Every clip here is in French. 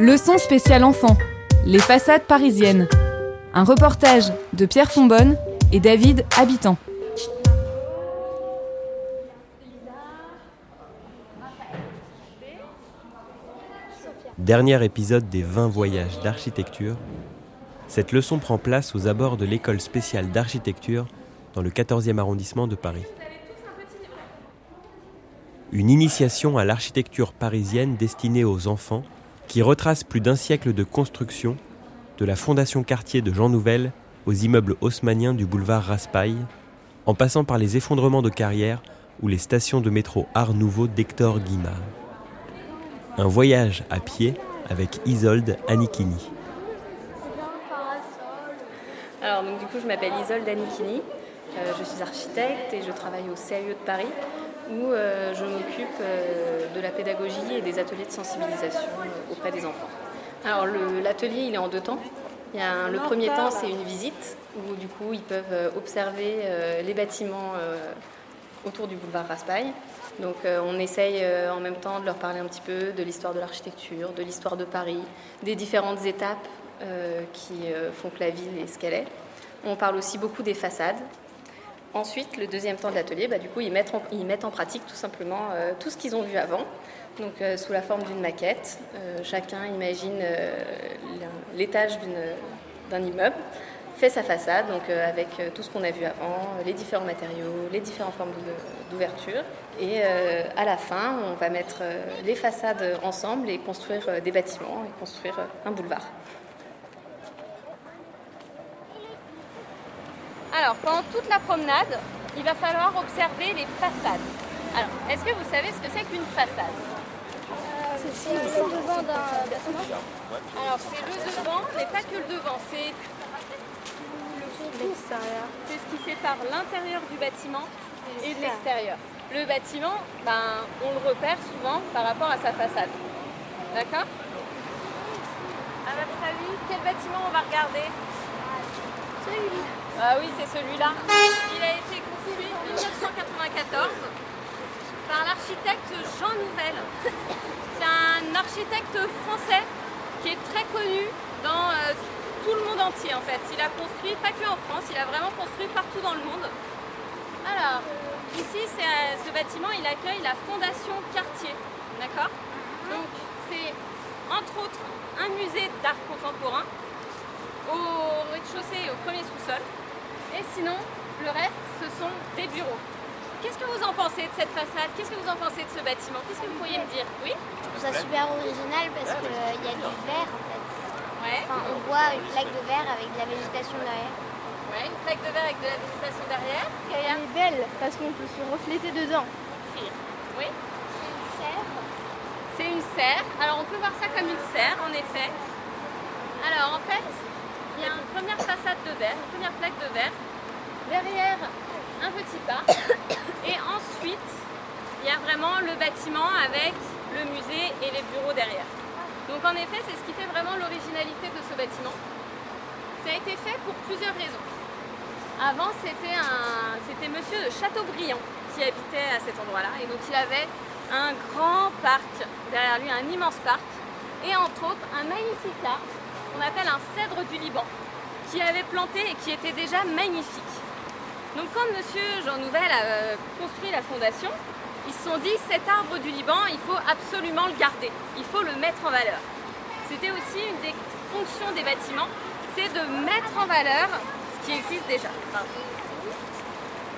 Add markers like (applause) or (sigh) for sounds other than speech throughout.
Leçon spéciale enfant. Les façades parisiennes. Un reportage de Pierre Fonbonne et David Habitant. Dernier épisode des 20 voyages d'architecture, cette leçon prend place aux abords de l'école spéciale d'architecture dans le 14e arrondissement de Paris. Une initiation à l'architecture parisienne destinée aux enfants qui retrace plus d'un siècle de construction, de la fondation quartier de Jean Nouvel aux immeubles haussmanniens du boulevard Raspail, en passant par les effondrements de carrière ou les stations de métro Art Nouveau d'Hector Guimard. Un voyage à pied avec Isolde Anikini. Alors donc du coup je m'appelle Isolde Anikini, euh, je suis architecte et je travaille au CAE de Paris où euh, je m'occupe euh, de la pédagogie et des ateliers de sensibilisation euh, auprès des enfants. Alors l'atelier il est en deux temps. Il y a le premier temps c'est une visite où du coup ils peuvent observer les bâtiments autour du boulevard Raspail. Donc on essaye en même temps de leur parler un petit peu de l'histoire de l'architecture, de l'histoire de Paris, des différentes étapes qui font que la ville est ce qu'elle est. On parle aussi beaucoup des façades. Ensuite, le deuxième temps de l'atelier, bah, du coup, ils mettent, en, pratique tout simplement euh, tout ce qu'ils ont vu avant, donc euh, sous la forme d'une maquette. Euh, chacun imagine l'étage d'un immeuble, fait sa façade, donc avec tout ce qu'on a vu avant, les différents matériaux, les différentes formes d'ou- d'ouverture. Et à la fin, on va mettre les façades ensemble et construire des bâtiments et construire un boulevard. Alors, pendant toute la promenade, il va falloir observer les façades. Alors, est-ce que vous savez ce que c'est qu'une façade? C'est le devant d'un bâtiment. Alors, c'est le devant, mais pas que le devant, c'est L'extérieur. c'est ce qui sépare l'intérieur du bâtiment et de l'extérieur. Le bâtiment, ben, on le repère souvent par rapport à sa façade. D'accord? À votre avis, quel bâtiment on va regarder? Ah oui, c'est celui-là. Il a été construit en 1994 par l'architecte Jean Nouvel. C'est un architecte français qui est très connu dans euh, tout le monde entier en fait. Il a construit, pas que en France, il a vraiment construit partout dans le monde. Alors, ici, euh, ce bâtiment, il accueille la Fondation Cartier. D'accord? Donc, c'est entre autres un musée d'art contemporain au rez-de-chaussée et au premier sous-sol. Et sinon, le reste, ce sont des bureaux. Qu'est-ce que vous en pensez de cette façade? Qu'est-ce que vous en pensez de ce bâtiment? Qu'est-ce que vous pourriez me dire? Oui? Je trouve ça super original parce qu'il y a du verre en fait. Ouais. Enfin, on voit une plaque de verre avec de la végétation derrière. Ouais, une plaque de verre avec de la végétation derrière. Gaïa Elle est belle parce qu'on peut se refléter dedans. Oui. C'est une serre. C'est une serre. Alors on peut voir ça comme une serre, en effet. Alors en fait, il y a une première façade de verre, une première plaque de verre. Derrière, un petit parc. Et ensuite, il y a vraiment le bâtiment avec le musée et les bureaux derrière. Donc en effet, c'est ce qui fait vraiment l'originalité de ce bâtiment. Ça a été fait pour plusieurs raisons. Avant, c'était un, c'était Monsieur de Chateaubriand qui habitait à cet endroit-là, et donc il avait un grand parc derrière lui, un immense parc, et entre autres un magnifique arbre qu'on appelle un cèdre du Liban, qui avait planté et qui était déjà magnifique. Donc quand Monsieur Jean Nouvel a euh, construit la fondation, ils se sont dit cet arbre du Liban, il faut absolument le garder, il faut le mettre en valeur. C'était aussi une des fonctions des bâtiments, c'est de mettre en valeur ce qui existe déjà.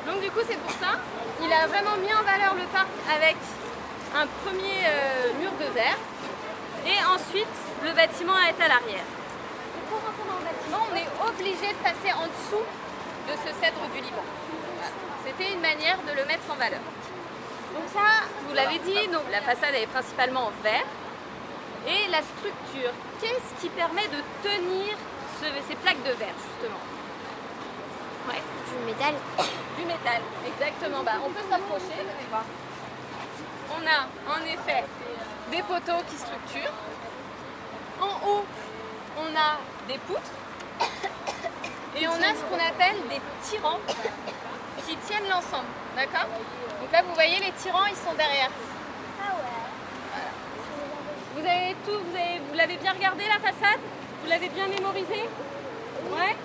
Donc du coup c'est pour ça, il a vraiment mis en valeur le parc avec un premier euh, mur de verre et ensuite le bâtiment est à l'arrière. Pour rentrer dans le bâtiment, on est obligé de passer en dessous de ce cèdre du Liban. Voilà. C'était une manière de le mettre en valeur. Donc ça, vous l'avez dit, donc la façade est principalement en verre. Et la structure, qu'est-ce qui permet de tenir ce- ces plaques de verre justement? Ouais, Du métal. du métal, exactement. Bah, on peut s'approcher. On a en effet des poteaux qui structurent. En haut, on a des poutres. Et on a ce qu'on appelle des tirants qui tiennent l'ensemble. D'accord? Donc là, vous voyez, les tirants, ils sont derrière. Ah ouais. Vous avez tout, vous avez- vous l'avez bien regardé la façade? Vous l'avez bien mémorisé? Ouais?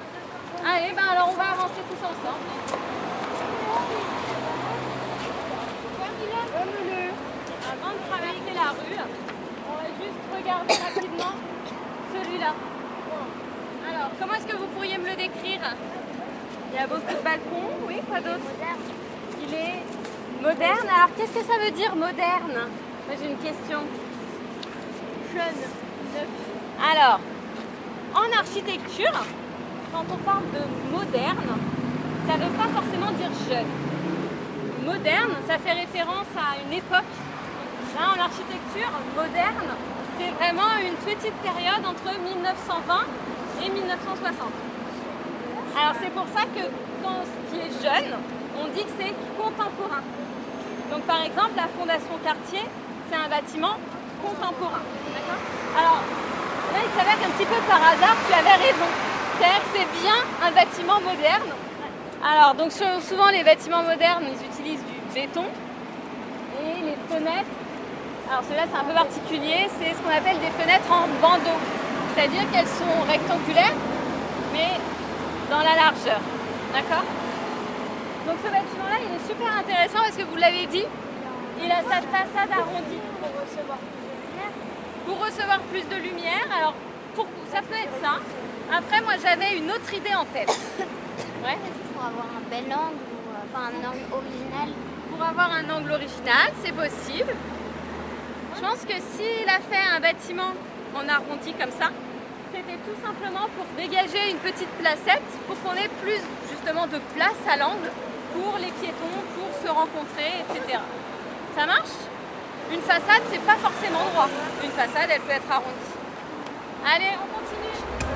Allez, ben alors on va avancer tous ensemble. Avant de traverser la rue, on va juste regarder rapidement celui-là. Alors, comment est-ce que vous pourriez me le décrire? Il y a beaucoup de balcons, oui, quoi d'autre? Il est moderne. Alors, qu'est-ce que ça veut dire moderne? Moi, j'ai une question. Jeune. Alors, en architecture, quand on parle de moderne, ça ne veut pas forcément dire jeune. Moderne, ça fait référence à une époque. Là, en architecture, moderne, c'est vraiment une petite période entre 1920 et 1960. Alors, c'est pour ça que quand ce qui est jeune, on dit que c'est contemporain. Donc, par exemple, la Fondation Cartier, c'est un bâtiment contemporain. Alors, Là, il s'avère qu'un petit peu par hasard, tu avais raison. Que c'est bien un bâtiment moderne. Alors, donc sou- souvent les bâtiments modernes, ils utilisent du béton. Et les fenêtres, alors cela c'est un peu particulier, c'est ce qu'on appelle des fenêtres en bandeau. C'est-à-dire qu'elles sont rectangulaires, mais dans la largeur. D'accord? Donc ce bâtiment-là, il est super intéressant parce que vous l'avez dit, il a sa façade arrondie Pour recevoir plus de lumière. pour recevoir plus de lumière. Alors, pour, ça peut être ça. Après, moi, j'avais une autre idée en tête. (coughs) Ouais. Faut avoir un bel angle ou euh, enfin un angle original? Pour avoir un angle original, c'est possible. Je pense que s'il a fait un bâtiment en arrondi comme ça, tout simplement pour dégager une petite placette pour qu'on ait plus justement de place à l'angle pour les piétons, pour se rencontrer, etc. Ça marche? Une façade, c'est pas forcément droit. Une façade, elle peut être arrondie. Allez, on continue.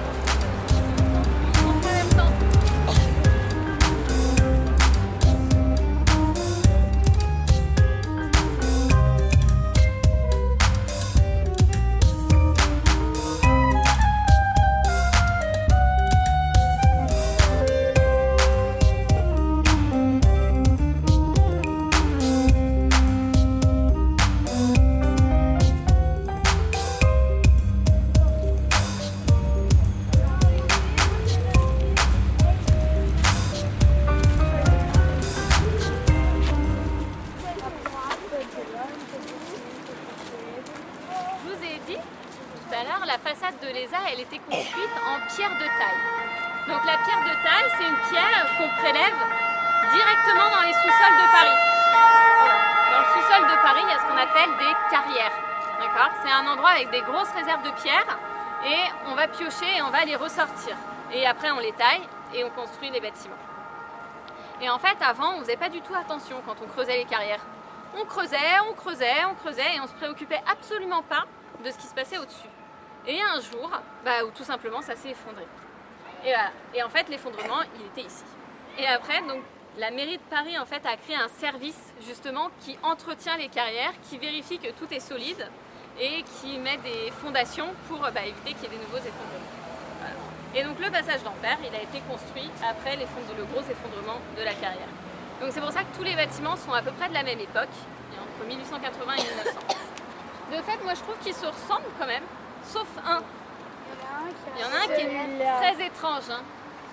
Elle était construite en pierre de taille. Donc la pierre de taille, c'est une pierre qu'on prélève directement dans les sous-sols de Paris. Dans le sous-sol de Paris, il y a ce qu'on appelle des carrières. D'accord? C'est un endroit avec des grosses réserves de pierres et on va piocher et on va les ressortir. Et après, on les taille et on construit les bâtiments. Et en fait, avant, on faisait pas du tout attention quand on creusait les carrières. On creusait, on creusait, on creusait et on se préoccupait absolument pas de ce qui se passait au-dessus. Et un jour, bah, où tout simplement ça s'est effondré. Et, voilà. et en fait, l'effondrement, il était ici. Et après, donc, la mairie de Paris en fait a créé un service justement qui entretient les carrières, qui vérifie que tout est solide et qui met des fondations pour bah, éviter qu'il y ait des nouveaux effondrements. Et donc le passage d'enfer, il a été construit après le gros effondrement de la carrière. Donc c'est pour ça que tous les bâtiments sont à peu près de la même époque, entre 1880 et 1900. De fait, moi je trouve qu'ils se ressemblent quand même, sauf un. Il y en a un qui est très étrange. hein.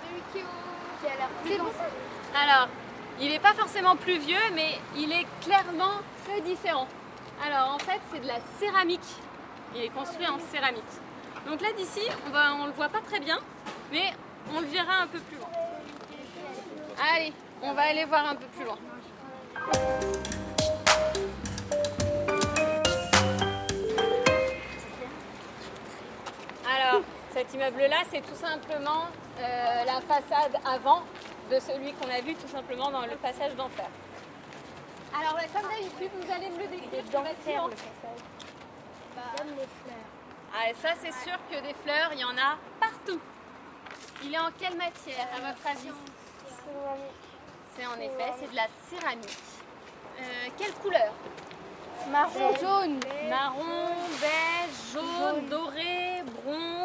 Celui qui, au- qui a l'air plus ancien. Alors, il n'est pas forcément plus vieux, mais il est clairement très différent. Alors, en fait, c'est de la céramique. Il est construit en céramique. Donc là, d'ici, on va, on le voit pas très bien, mais on le verra un peu plus loin. Allez, on va aller voir un peu plus loin. Cet immeuble-là, c'est tout simplement euh, la façade avant de celui qu'on a vu tout simplement dans le passage d'enfer. Alors, bah, comme d'habitude, vous allez me le décrire. ce bâtiment. Comme les fleurs. Ah, et ça, c'est sûr que des fleurs, il y en a partout. Il est en quelle matière, à votre avis? C'est en effet, c'est de la céramique. Euh, quelle couleur? Marron, jaune. Marron, beige, jaune, doré, bronze.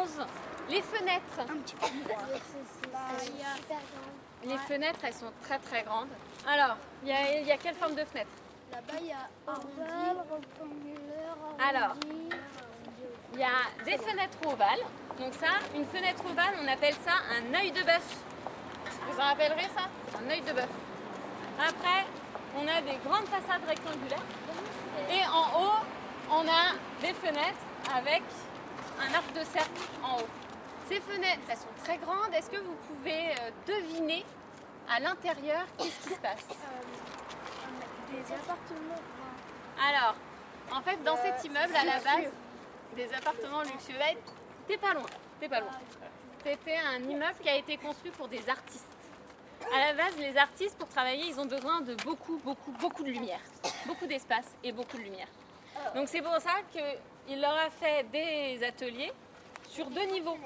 Les fenêtres. (laughs) Grand. Les fenêtres, elles sont très très grandes. Alors, il y, y a quelle forme de fenêtre? Là-bas, il y a Ovale, rectangulaire, Alors. Il y a des fenêtres ovales. Donc ça, une fenêtre ovale, on appelle ça un œil de bœuf. Vous en rappellerez ça? Un œil de bœuf. Après, on a des grandes façades rectangulaires. Et en haut, on a des fenêtres avec un arc de cercle en haut. Ces fenêtres, elles sont très grandes. Est-ce que vous pouvez euh, deviner à l'intérieur qu'est-ce qui se passe? Des appartements. Alors, en fait, dans cet immeuble, à la base, des appartements luxueux, t'es pas loin, t'es pas loin. C'était un immeuble qui a été construit pour des artistes. À la base, les artistes, pour travailler, ils ont besoin de beaucoup, beaucoup, beaucoup de lumière. Beaucoup d'espace et beaucoup de lumière. Donc c'est pour ça qu'il leur a fait des ateliers sur deux niveaux.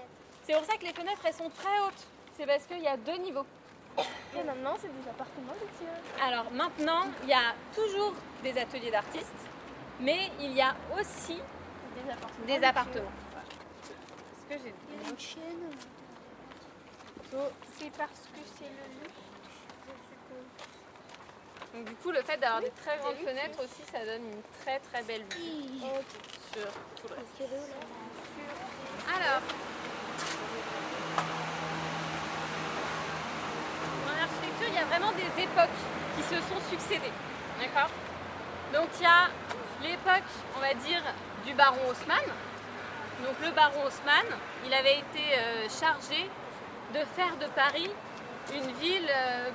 C'est pour ça que les fenêtres, elles sont très hautes. C'est parce qu'il y a deux niveaux. Et maintenant, c'est des appartements luxueux. Alors maintenant, il y a toujours des ateliers d'artistes, mais il y a aussi Des appartements. des appartements. Est-ce que j'ai Une chaîne. C'est parce que c'est le luxe. Donc du coup, le fait d'avoir des très grandes fenêtres aussi, ça donne une très très belle vue sur tout le reste. Alors, en architecture, il y a vraiment des époques qui se sont succédées. D'accord? Donc il y a l'époque, on va dire, du baron Haussmann. Donc le baron Haussmann, il avait été euh, chargé de faire de Paris une ville euh,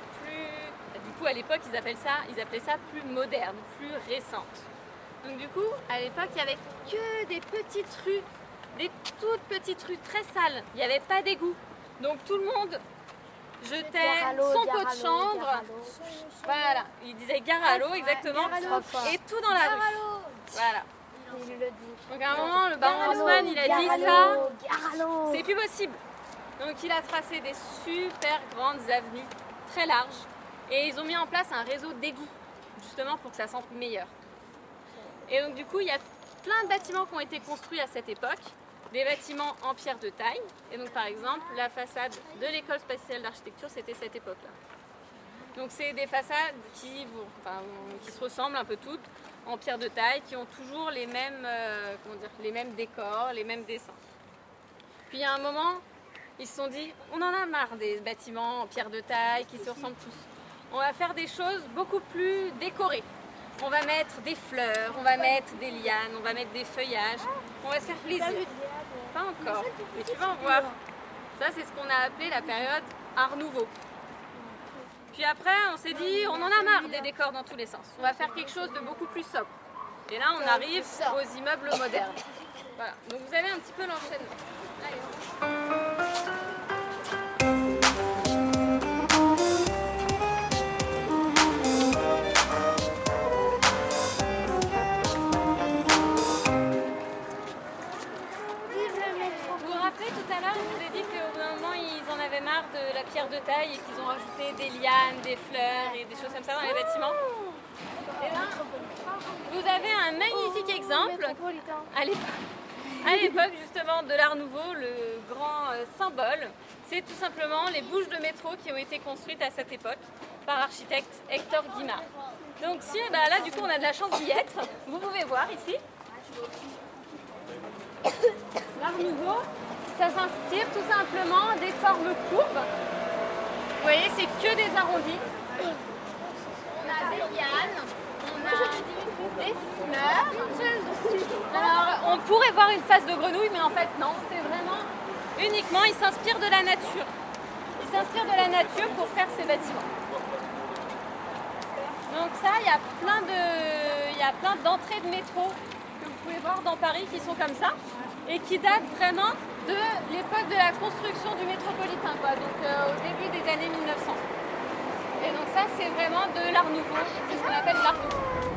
coup, à l'époque, ils appellent ça, ils appelaient ça plus moderne, plus récente. Donc du coup, à l'époque, il n'y avait que des petites rues, des toutes petites rues très sales. Il n'y avait pas d'égout. Donc tout le monde jetait son pot de chambre. Voilà, il disait gare à l'eau, exactement. Et tout dans la rue. Voilà. Donc à un moment, le baron Haussmann, il a dit ça, c'est plus possible. Donc il a tracé des super grandes avenues, très larges, et ils ont mis en place un réseau d'égouts, justement pour que ça sente meilleur. Et donc du coup, il y a plein de bâtiments qui ont été construits à cette époque, des bâtiments en pierre de taille. Et donc par exemple, la façade de l'école spatiale d'architecture, c'était cette époque-là. Donc c'est des façades qui, se ressemblent un peu toutes, en pierre de taille, qui ont toujours les mêmes, euh, les mêmes décors, les mêmes dessins. Puis a un moment, ils se sont dit, on en a marre des bâtiments en pierre de taille qui se ressemblent tous. On va faire des choses beaucoup plus décorées. On va mettre des fleurs, on va mettre des lianes, on va mettre des feuillages. On va se faire plaisir. Pas encore, mais tu vas en voir. Ça, c'est ce qu'on a appelé la période Art Nouveau. Puis après, on s'est dit, on en a marre des décors dans tous les sens. On va faire quelque chose de beaucoup plus sobre. Et là, on arrive aux immeubles modernes. Voilà. Donc vous avez un petit peu l'enchaînement. De taille et qu'ils ont rajouté des lianes, des fleurs et des choses comme ça dans les bâtiments. Et là, vous avez un magnifique exemple à l'époque, à l'époque, justement de l'Art Nouveau, le grand euh, symbole, c'est tout simplement les bouches de métro qui ont été construites à cette époque par l'architecte Hector Guimard. Donc si, bah là du coup on a de la chance d'y être, vous pouvez voir ici. L'Art Nouveau, ça s'inspire tout simplement des formes courbes. Vous voyez, c'est que des arrondis. On a des lianes, on a des fleurs. Alors, on pourrait voir une face de grenouille, mais en fait, non, c'est vraiment uniquement, il s'inspire de la nature. Il s'inspire de la nature pour faire ses bâtiments. Donc ça, il y a plein de, il y a plein d'entrées de métro que vous pouvez voir dans Paris qui sont comme ça et qui datent vraiment de l'époque de la construction du métropolitain, quoi, donc euh, au début des années 1900. Et donc ça, c'est vraiment de l'art nouveau. C'est ce qu'on appelle l'art nouveau.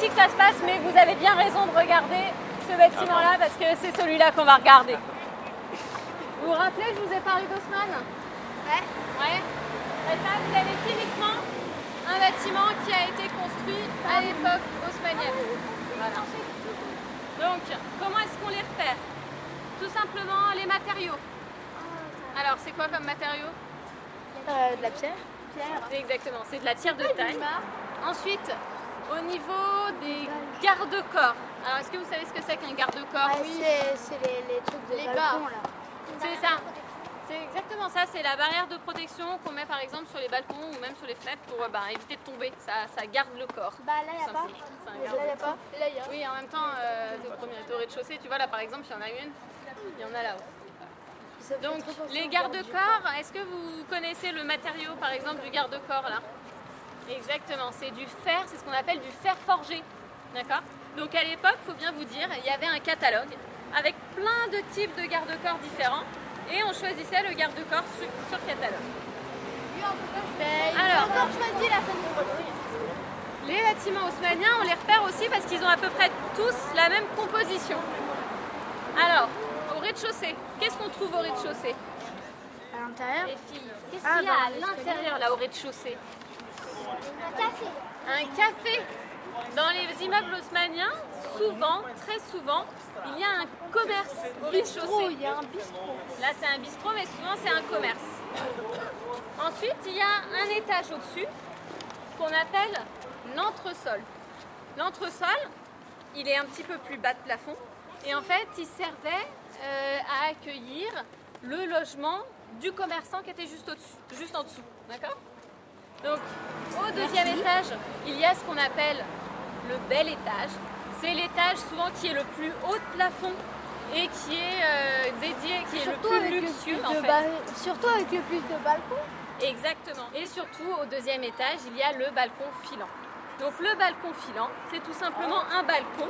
Ici que ça se passe, mais vous avez bien raison de regarder ce bâtiment-là parce que c'est celui-là qu'on va regarder. Vous vous rappelez, je vous ai parlé d'Haussmann Ouais. Ouais. Et ça, vous avez typiquement un bâtiment qui a été construit à l'époque haussmannienne. Voilà. Donc, comment est-ce qu'on les repère? Tout simplement les matériaux. Alors, c'est quoi comme matériaux? Euh, de la pierre. C'est exactement, c'est de la tire de taille. Ensuite, au niveau des garde-corps. Alors, est-ce que vous savez ce que c'est qu'un garde-corps? Ah C'est c'est les, les trucs de Les balcon, là. C'est ça. C'est exactement ça, c'est la barrière de protection qu'on met par exemple sur les balcons ou même sur les fenêtres pour bah, éviter de tomber. Ça, ça garde le corps. Bah là, il a pas. Là, y a pas. Là, y a. Oui, en même temps, euh, au premier au rez-de-chaussée, tu vois là par exemple, il y en a une, il y en a là-haut. Donc, les garde-corps, est-ce que vous connaissez le matériau par exemple du garde-corps là? Exactement, c'est du fer, c'est ce qu'on appelle du fer forgé. D'accord? Donc à l'époque, il faut bien vous dire, il y avait un catalogue avec plein de types de garde-corps différents et on choisissait le garde-corps sur, sur catalogue. Ben, Alors. choisi la de Les bâtiments haussmanniens, on les repère aussi parce qu'ils ont à peu près tous la même composition. Alors, au rez-de-chaussée, qu'est-ce qu'on trouve au rez-de-chaussée? À l'intérieur Les filles, qu'est-ce Ah, qu'il y a dans à l'intérieur là au rez-de-chaussée? Un café. Un café. Dans les immeubles haussmanniens, souvent, très souvent, il y a un commerce au bistrot. rez-de-chaussée. Il y a un bistrot. Là, c'est un bistrot, mais souvent, c'est un commerce. Ensuite, il y a un étage au-dessus qu'on appelle l'entresol. L'entresol, il est un petit peu plus bas de plafond. Et en fait, il servait euh, à accueillir le logement du commerçant qui était juste au-dessus, juste en dessous. D'accord? Donc, au deuxième étage, il y a ce qu'on appelle le bel étage. C'est l'étage souvent qui est le plus haut de plafond et qui est euh, dédié, qui est le plus le luxueux plus en fait. ba- Surtout avec le plus de balcons. Exactement. Et surtout, au deuxième étage, il y a le balcon filant. Donc le balcon filant, c'est tout simplement un balcon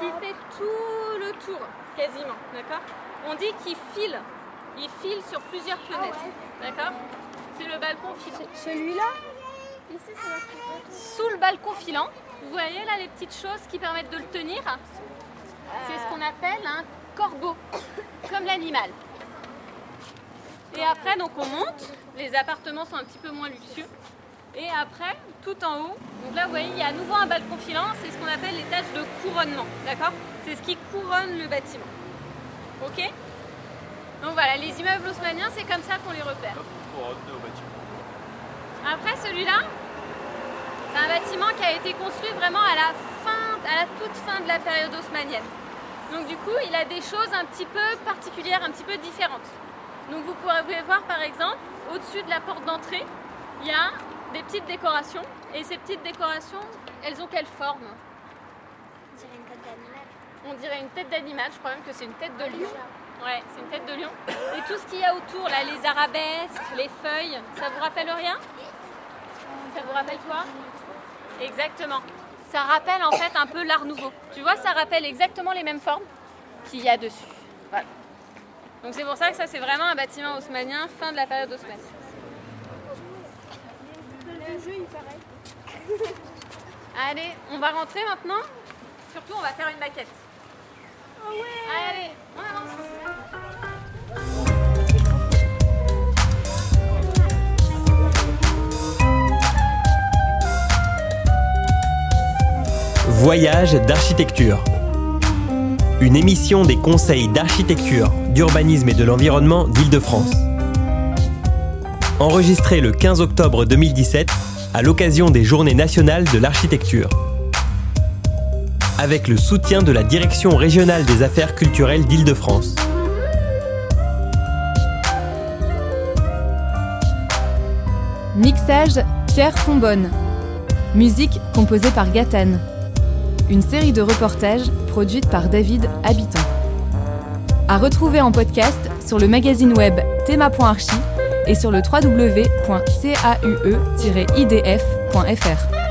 qui fait tout le tour, quasiment. D'accord? On dit qu'il file. Il file sur plusieurs fenêtres. D'accord? C'est le balcon filant. Celui-là Ici, c'est. Sous le balcon filant, vous voyez là les petites choses qui permettent de le tenir C'est ce qu'on appelle un corbeau, comme l'animal. Et après, donc on monte, les appartements sont un petit peu moins luxueux. Et après, tout en haut, donc là vous voyez, il y a à nouveau un balcon filant, c'est ce qu'on appelle l'étage de couronnement, d'accord? C'est ce qui couronne le bâtiment. Ok? Donc voilà, les immeubles haussmanniens, c'est comme ça qu'on les repère. Après celui-là, c'est un bâtiment qui a été construit vraiment à la fin, à la toute fin de la période haussmannienne. Donc du coup, il a des choses un petit peu particulières, un petit peu différentes. Donc vous pourrez voir par exemple, au-dessus de la porte d'entrée, il y a des petites décorations. Et ces petites décorations, elles ont quelle forme? On dirait une tête d'animal. On dirait une tête d'animal, je crois même que c'est une tête de lion. Ouais, c'est une tête de lion. Et tout ce qu'il y a autour, là, les arabesques, les feuilles, ça vous rappelle rien? Ça vous rappelle quoi? Exactement. Ça rappelle en fait un peu l'art nouveau. Tu vois, ça rappelle exactement les mêmes formes qu'il y a dessus. Voilà. Donc c'est pour ça que ça c'est vraiment un bâtiment haussmannien, fin de la période paraît. Allez, on va rentrer maintenant? Surtout, on va faire une maquette. Ah ouais Allez, on avance. Voyage d'architecture. Une émission des conseils d'architecture, d'urbanisme et de l'environnement d'Île-de-France. Enregistrée le 15 octobre 2017 à l'occasion des Journées nationales de l'architecture. Avec le soutien de la Direction régionale des affaires culturelles d'Île-de-France. Mixage Pierre Fonbonne. Musique composée par Gatane. Une série de reportages produite par David Habitant. À retrouver en podcast sur le magazine web théma.archi et sur le www.caue-idf.fr.